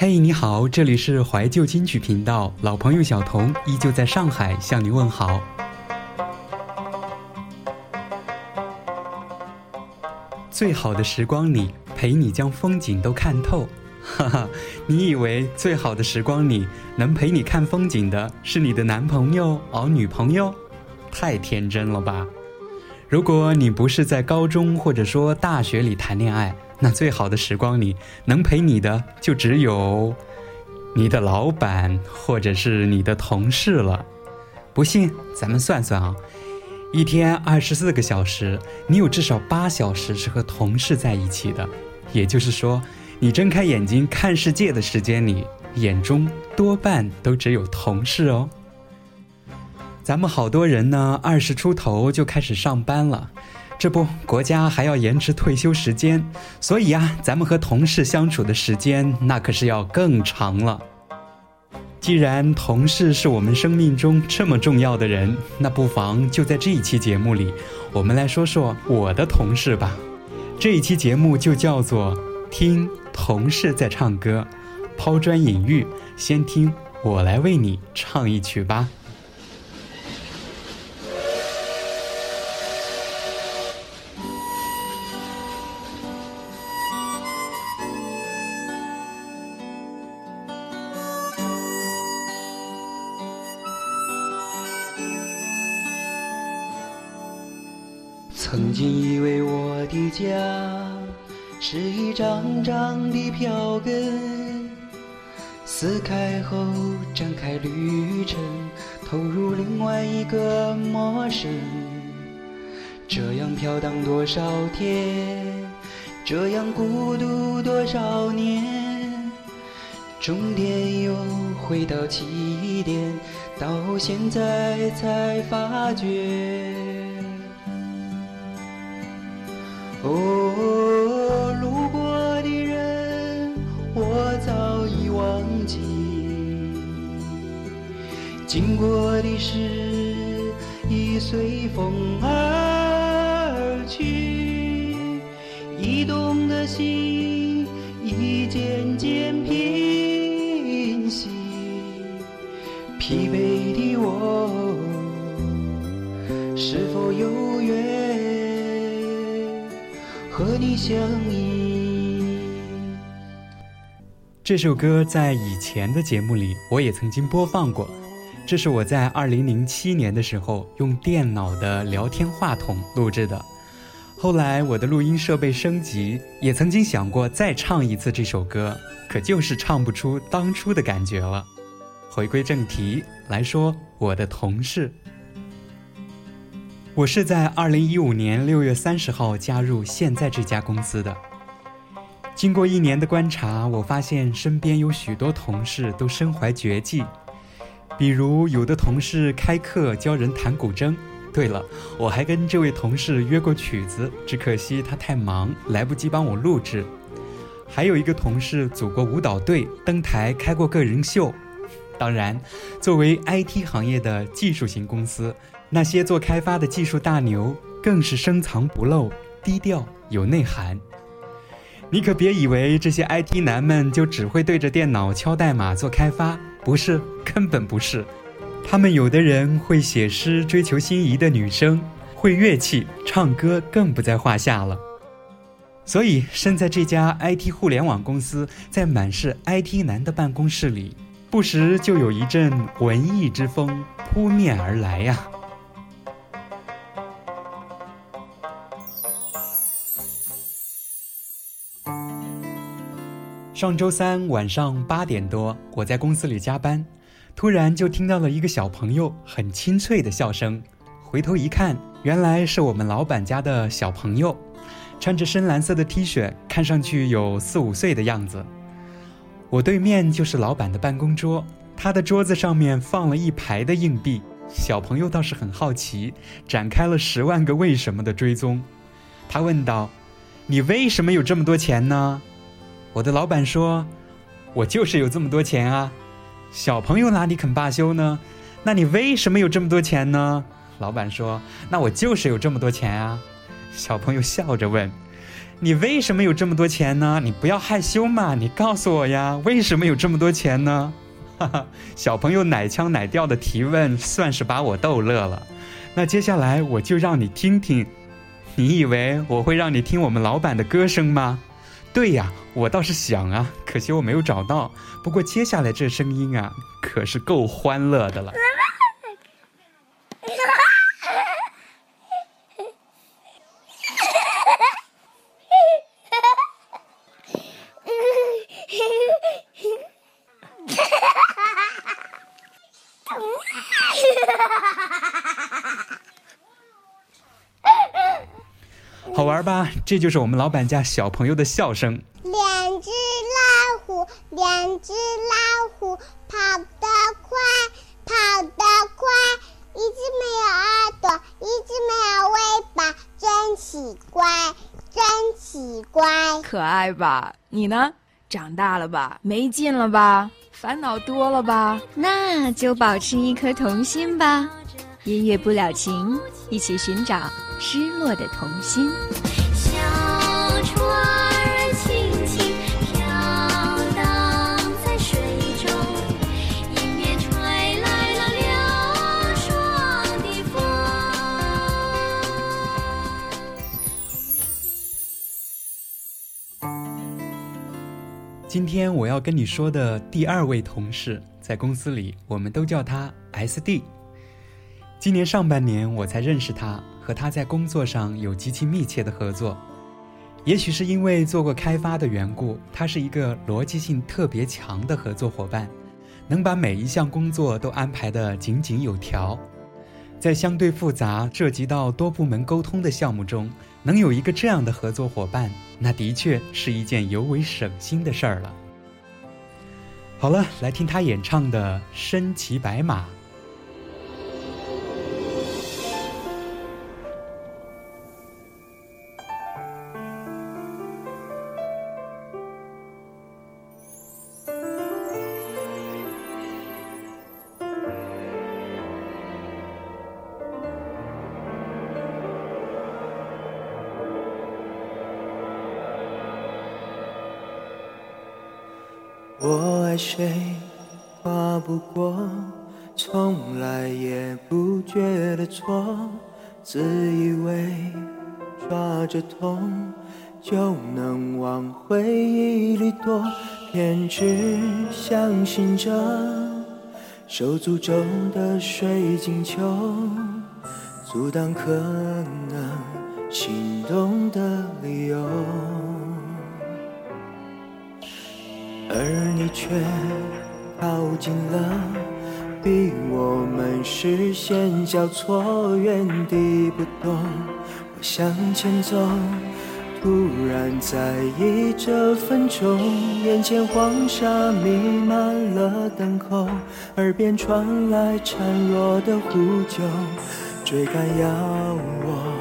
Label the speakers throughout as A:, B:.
A: 嘿，你好，这里是怀旧金曲频道，老朋友小童依旧在上海向你问好。最好的时光里，陪你将风景都看透。哈哈，你以为最好的时光里能陪你看风景的是你的男朋友而女朋友？太天真了吧！如果你不是在高中或者说大学里谈恋爱，那最好的时光里能陪你的就只有你的老板或者是你的同事了。不信，咱们算算啊，一天二十四个小时，你有至少八小时是和同事在一起的。也就是说，你睁开眼睛看世界的时间里，眼中多半都只有同事哦。咱们好多人呢，二十出头就开始上班了，这不，国家还要延迟退休时间，所以啊，咱们和同事相处的时间那可是要更长了。既然同事是我们生命中这么重要的人，那不妨就在这一期节目里，我们来说说我的同事吧。这一期节目就叫做《听同事在唱歌》，抛砖引玉，先听我来为你唱一曲吧。
B: 曾经以为我的家是一张张的票根，撕开后展开旅程，投入另外一个陌生。这样飘荡多少天，这样孤独多少年，终点又回到起点，到现在才发觉。经过的事已随风而去，移动的心已渐渐平息，疲惫的我是否有缘？和你相依。
A: 这首歌在以前的节目里我也曾经播放过，这是我在二零零七年的时候用电脑的聊天话筒录制的。后来我的录音设备升级，也曾经想过再唱一次这首歌，可就是唱不出当初的感觉了。回归正题来说，我的同事。我是在二零一五年六月三十号加入现在这家公司的。经过一年的观察，我发现身边有许多同事都身怀绝技，比如有的同事开课教人弹古筝。对了，我还跟这位同事约过曲子，只可惜他太忙，来不及帮我录制。还有一个同事组过舞蹈队，登台开过个人秀。当然，作为 IT 行业的技术型公司。那些做开发的技术大牛更是深藏不露、低调有内涵。你可别以为这些 IT 男们就只会对着电脑敲代码做开发，不是，根本不是。他们有的人会写诗追求心仪的女生，会乐器唱歌更不在话下了。所以，身在这家 IT 互联网公司，在满是 IT 男的办公室里，不时就有一阵文艺之风扑面而来呀。上周三晚上八点多，我在公司里加班，突然就听到了一个小朋友很清脆的笑声。回头一看，原来是我们老板家的小朋友，穿着深蓝色的 T 恤，看上去有四五岁的样子。我对面就是老板的办公桌，他的桌子上面放了一排的硬币。小朋友倒是很好奇，展开了十万个为什么的追踪。他问道：“你为什么有这么多钱呢？”我的老板说：“我就是有这么多钱啊。”小朋友哪里肯罢休呢？那你为什么有这么多钱呢？老板说：“那我就是有这么多钱啊。”小朋友笑着问：“你为什么有这么多钱呢？你不要害羞嘛，你告诉我呀，为什么有这么多钱呢？哈哈，小朋友奶腔奶调的提问，算是把我逗乐了。那接下来我就让你听听，你以为我会让你听我们老板的歌声吗？对呀，我倒是想啊，可惜我没有找到。不过接下来这声音啊，可是够欢乐的了。玩吧？这就是我们老板家小朋友的笑声。
C: 两只老虎，两只老虎，跑得快，跑得快。一只没有耳朵，一只没有尾巴，真奇怪，真奇怪。
D: 可爱吧？你呢？长大了吧？没劲了吧？烦恼多了吧？
E: 那就保持一颗童心吧。音乐不了情，一起寻找失落的童心。
F: 小船儿轻轻飘荡在水中，迎面吹来了凉爽的风。
A: 今天我要跟你说的第二位同事，在公司里我们都叫他 S D。今年上半年我才认识他，和他在工作上有极其密切的合作。也许是因为做过开发的缘故，他是一个逻辑性特别强的合作伙伴，能把每一项工作都安排得井井有条。在相对复杂、涉及到多部门沟通的项目中，能有一个这样的合作伙伴，那的确是一件尤为省心的事儿了。好了，来听他演唱的《身骑白马》。
G: 抓着痛就能往回忆里躲，偏执相信着受诅咒的水晶球，阻挡可能心动的理由。而你却靠近了，逼我们视线交错，原地不动。向前走，突然在意这分钟，眼前黄沙弥漫了等候，耳边传来孱弱的呼救，追赶要我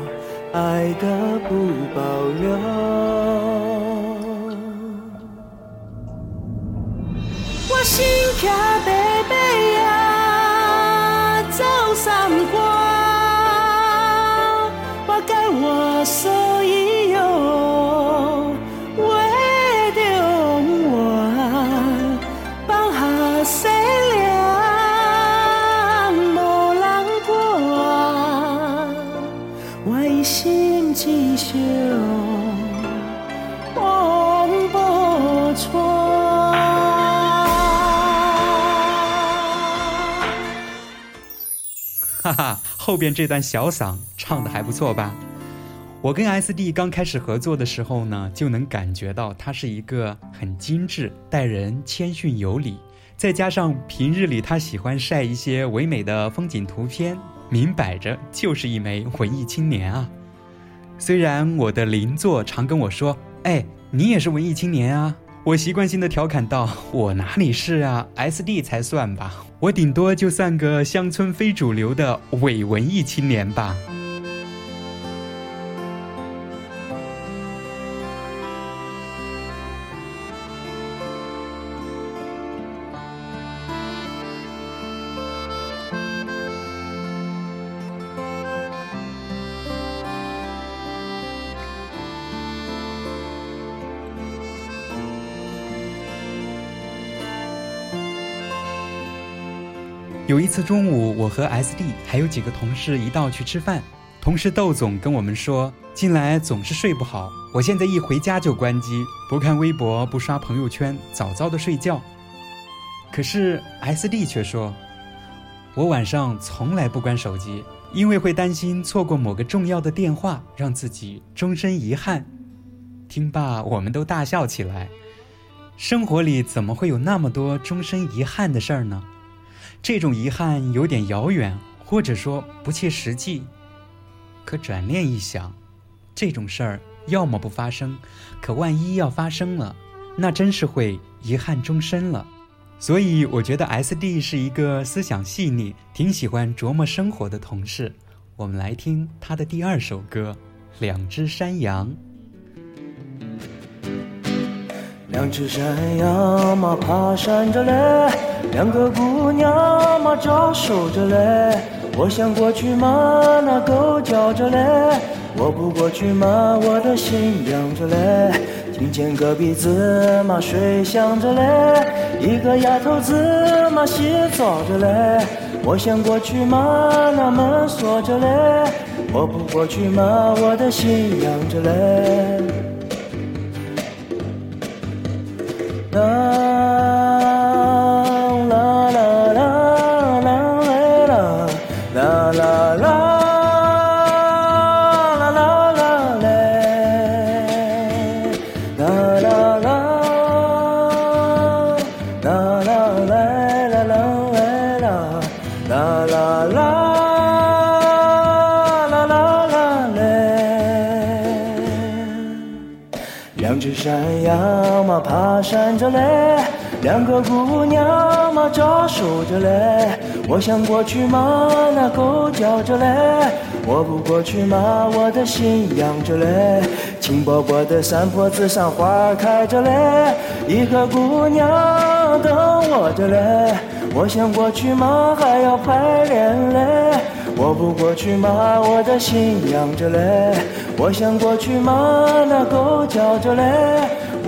G: 爱的不保留。
A: 后边这段小嗓唱的还不错吧？我跟 S D 刚开始合作的时候呢，就能感觉到他是一个很精致、待人谦逊有礼，再加上平日里他喜欢晒一些唯美的风景图片，明摆着就是一枚文艺青年啊。虽然我的邻座常跟我说：“哎，你也是文艺青年啊。”我习惯性的调侃道：“我哪里是啊，S D 才算吧，我顶多就算个乡村非主流的伪文艺青年吧。”有一次中午，我和 SD 还有几个同事一道去吃饭，同事窦总跟我们说，近来总是睡不好，我现在一回家就关机，不看微博，不刷朋友圈，早早的睡觉。可是 SD 却说，我晚上从来不关手机，因为会担心错过某个重要的电话，让自己终身遗憾。听罢，我们都大笑起来。生活里怎么会有那么多终身遗憾的事儿呢？这种遗憾有点遥远，或者说不切实际。可转念一想，这种事儿要么不发生，可万一要发生了，那真是会遗憾终身了。所以我觉得 S D 是一个思想细腻、挺喜欢琢磨生活的同事。我们来听他的第二首歌《两只山羊》。
G: 两只山羊嘛爬山着嘞，两个姑娘嘛招手着嘞。我想过去嘛，那狗叫着嘞；我不过去嘛，我的心凉着嘞。听见隔壁子嘛水响着嘞，一个丫头子嘛洗澡着嘞。我想过去嘛，那门锁着嘞；我不过去嘛，我的心凉着嘞。啦着嘞，两个姑娘嘛招手着嘞。我想过去嘛，那狗叫着嘞；我不过去嘛，我的心痒着嘞。青薄薄的山坡子上花开着嘞，一个姑娘等我着嘞。我想过去嘛，还要排练嘞。我不过去嘛，我的心痒着嘞。我想过去嘛，那狗叫着嘞。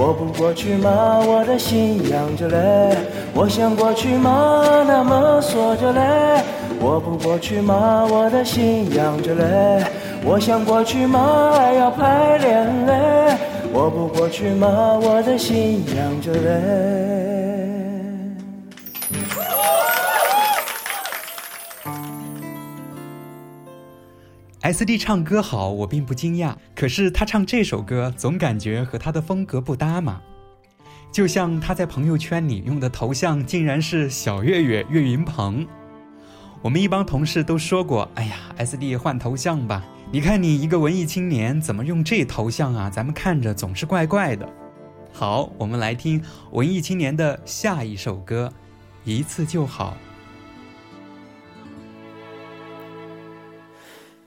G: 我不过去嘛，我的心痒着嘞。我想过去嘛，那么锁着嘞。我不过去嘛，我的心痒着嘞。我想过去嘛，还要排练嘞。我不过去嘛，我的心痒着嘞。
A: S D 唱歌好，我并不惊讶。可是他唱这首歌，总感觉和他的风格不搭嘛。就像他在朋友圈里用的头像，竟然是小岳岳岳云鹏。我们一帮同事都说过：“哎呀，S D 换头像吧！你看你一个文艺青年，怎么用这头像啊？咱们看着总是怪怪的。”好，我们来听文艺青年的下一首歌，《一次就好》。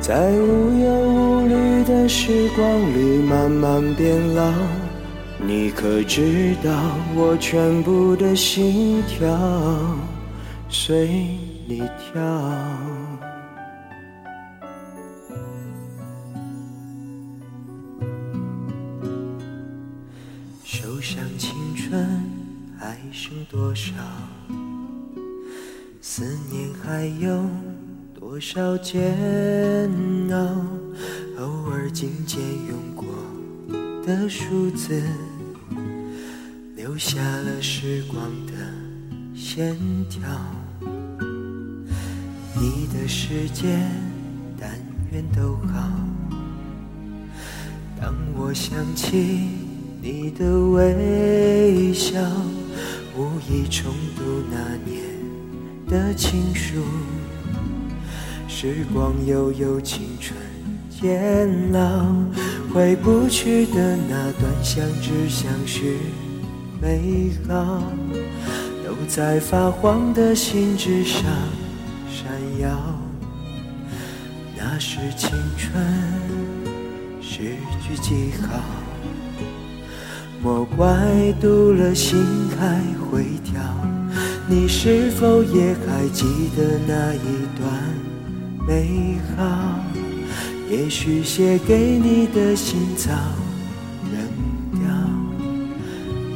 G: 在无忧无虑的时光里慢慢变老。你可知道我全部的心跳随你跳？手上青春还剩多少？思念还有多少煎熬？偶尔紧接用过的数字，留下了时光的线条。你的世界，但愿都好。当我想起你的微笑，无意重读那年的情书。时光悠悠，青春渐老，回不去的那段相知相识美好，都在发黄的信纸上闪耀。那是青春。失去记号，莫怪读了心还会跳。你是否也还记得那一段美好？也许写给你的信早扔掉，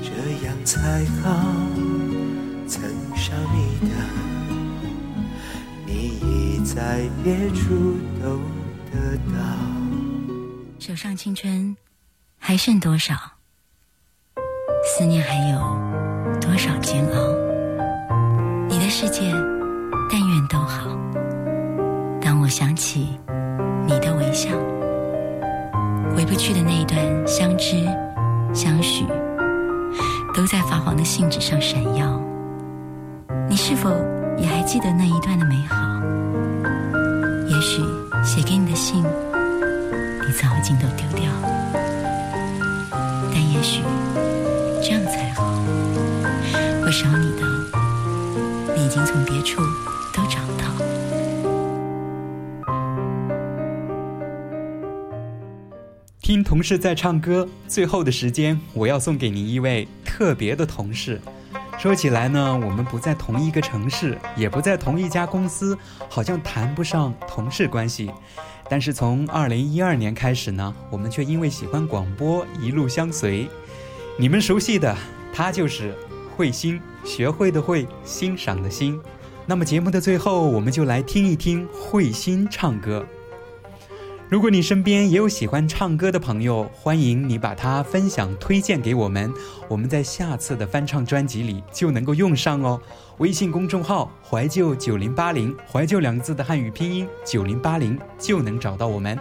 G: 这样才好。曾伤你的，你已在别处都得到。
H: 手上青春还剩多少？思念还有多少煎熬？你的世界，但愿都好。想起你的微笑，回不去的那一段相知相许，都在发黄的信纸上闪耀。你是否也还记得那一段的美好？也许写给你的信。你早已经都丢掉，但也许这样才好。我少你的，你已经从别处
A: 听同事在唱歌，最后的时间，我要送给您一位特别的同事。说起来呢，我们不在同一个城市，也不在同一家公司，好像谈不上同事关系。但是从二零一二年开始呢，我们却因为喜欢广播一路相随。你们熟悉的，他就是慧心，学会的会，欣赏的欣。那么节目的最后，我们就来听一听慧心唱歌。如果你身边也有喜欢唱歌的朋友，欢迎你把它分享推荐给我们，我们在下次的翻唱专辑里就能够用上哦。微信公众号“怀旧九零八零”，怀旧两个字的汉语拼音九零八零就能找到我们。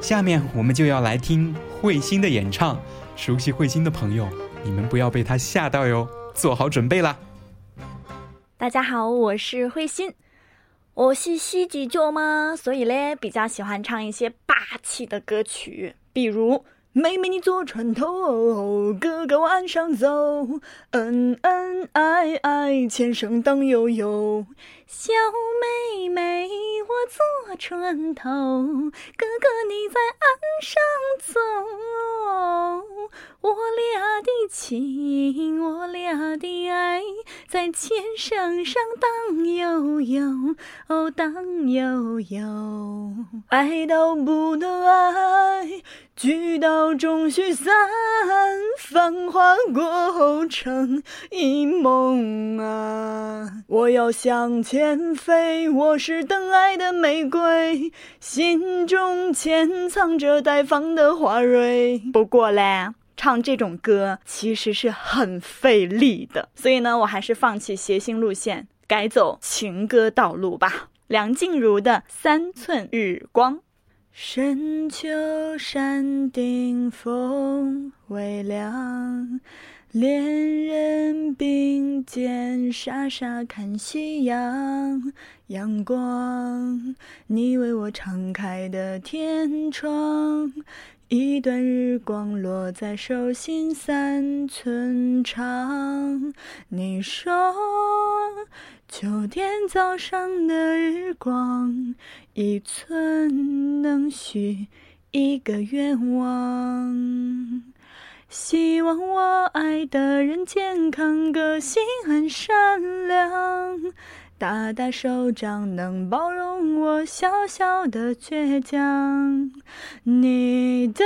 A: 下面我们就要来听慧心的演唱，熟悉慧心的朋友，你们不要被她吓到哟，做好准备啦！
I: 大家好，我是慧心。我是西几九嘛，所以嘞比较喜欢唱一些霸气的歌曲，比如“妹妹你坐船头，哥哥往岸上走，恩恩爱爱，前生荡悠悠。小妹妹我坐船头，哥哥你在岸上走，我俩的情，我俩的爱，在纤绳上荡悠悠，哦荡悠悠。爱到不能爱，聚到终须散，繁华过后成一梦啊！我要向前飞，我是等爱的玫瑰，心中潜藏着待放的花蕊。不过嘞。唱这种歌其实是很费力的，所以呢，我还是放弃谐星路线，改走情歌道路吧。梁静茹的《三寸日光》，深秋山顶风微凉，恋人并肩傻傻看夕阳，阳光，你为我敞开的天窗。一段日光落在手心三寸长。你说，秋天早上的日光，一寸能许一个愿望。希望我爱的人健康，个性很善良。大大手掌能包容我小小的倔强。你的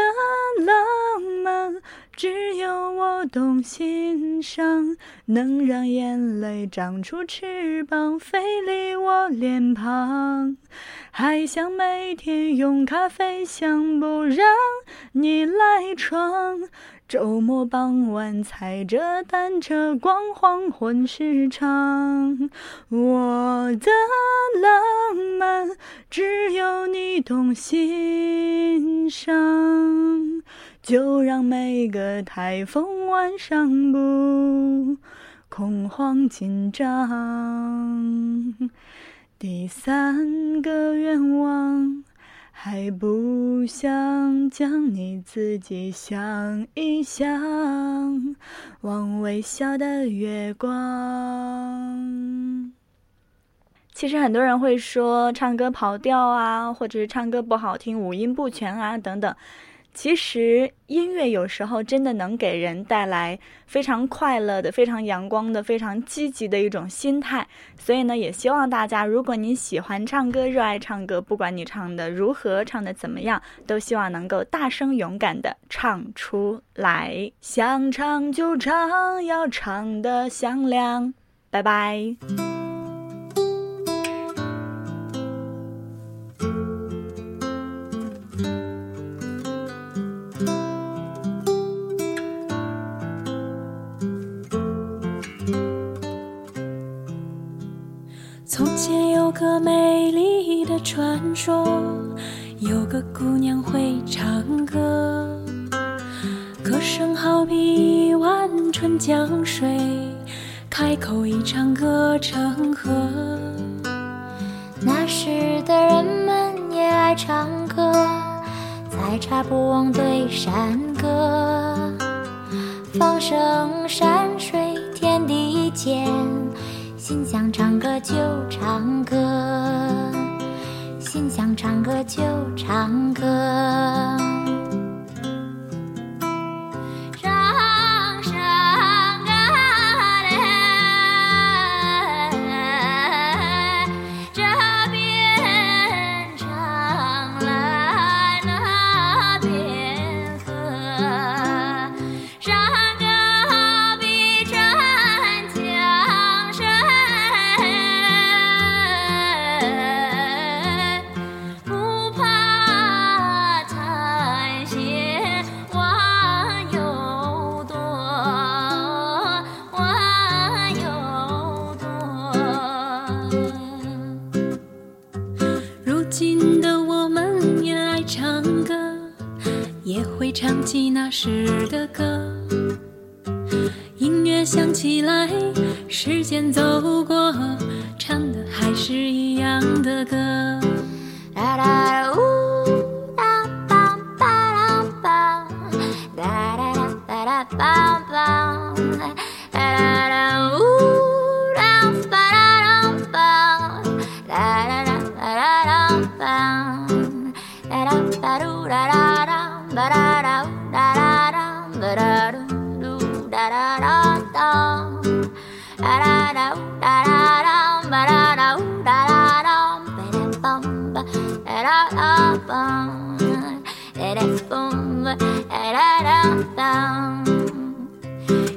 I: 浪漫只有我懂欣赏，能让眼泪长出翅膀，飞离我脸庞。还想每天用咖啡香，不让你赖床。周末傍晚踩着单车逛黄昏市场，我的浪漫只有你懂欣赏，就让每个台风晚上不恐慌紧张。第三个愿望。还不想将你自己想一想，望微笑的月光。其实很多人会说唱歌跑调啊，或者是唱歌不好听、五音不全啊等等。其实音乐有时候真的能给人带来非常快乐的、非常阳光的、非常积极的一种心态。所以呢，也希望大家，如果你喜欢唱歌、热爱唱歌，不管你唱的如何、唱的怎么样，都希望能够大声勇敢的唱出来。想唱就唱，要唱的响亮。拜拜。
F: 说，想唱歌就唱歌。如今的我们也爱唱歌，也会唱起那时的歌。音乐响起来，时间走过，唱的还是一样的歌。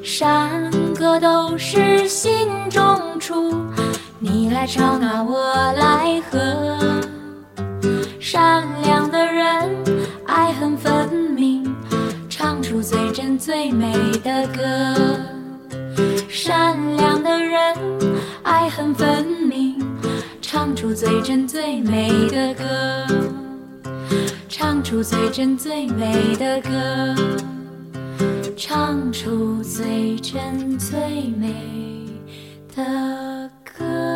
F: 山歌都是心中出，你来唱啊，我来和。善良的人，爱恨分明，唱出最真最美的歌。善良的人，爱恨分明，唱出最真最美的歌，唱出最真最美的歌，唱出最真最美的歌。